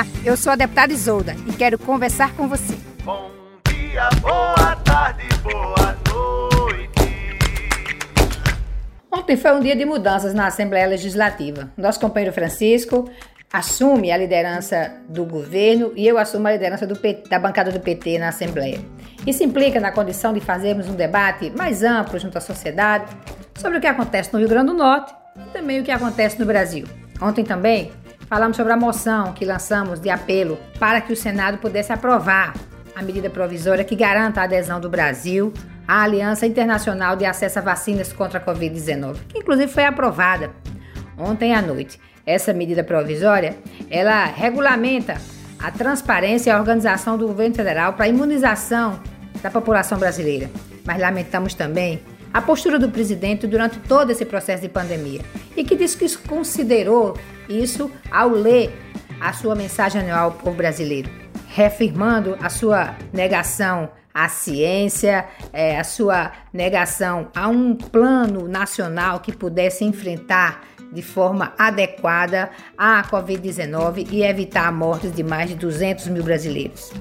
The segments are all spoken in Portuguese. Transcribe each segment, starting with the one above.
Olá, eu sou a deputada Isolda e quero conversar com você. Bom dia, boa tarde, boa noite. Ontem foi um dia de mudanças na Assembleia Legislativa. Nosso companheiro Francisco assume a liderança do governo e eu assumo a liderança PT, da bancada do PT na Assembleia. Isso implica na condição de fazermos um debate mais amplo junto à sociedade sobre o que acontece no Rio Grande do Norte e também o que acontece no Brasil. Ontem também falamos sobre a moção que lançamos de apelo para que o Senado pudesse aprovar a medida provisória que garanta a adesão do Brasil à Aliança Internacional de Acesso a Vacinas contra a Covid-19, que inclusive foi aprovada ontem à noite. Essa medida provisória, ela regulamenta a transparência e a organização do governo federal para a imunização da população brasileira. Mas lamentamos também a postura do presidente durante todo esse processo de pandemia e que disse que considerou isso ao ler a sua mensagem anual ao povo brasileiro, reafirmando a sua negação à ciência, é, a sua negação a um plano nacional que pudesse enfrentar de forma adequada a Covid-19 e evitar a morte de mais de 200 mil brasileiros.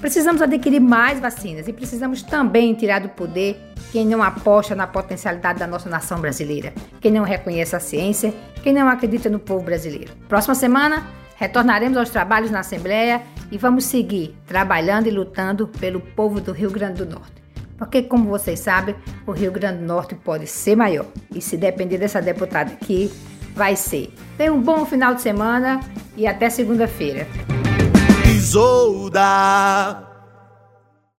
Precisamos adquirir mais vacinas e precisamos também tirar do poder quem não aposta na potencialidade da nossa nação brasileira, quem não reconhece a ciência, quem não acredita no povo brasileiro. Próxima semana, retornaremos aos trabalhos na Assembleia e vamos seguir trabalhando e lutando pelo povo do Rio Grande do Norte. Porque, como vocês sabem, o Rio Grande do Norte pode ser maior. E se depender dessa deputada aqui, vai ser. Tenha um bom final de semana e até segunda-feira. Isolda.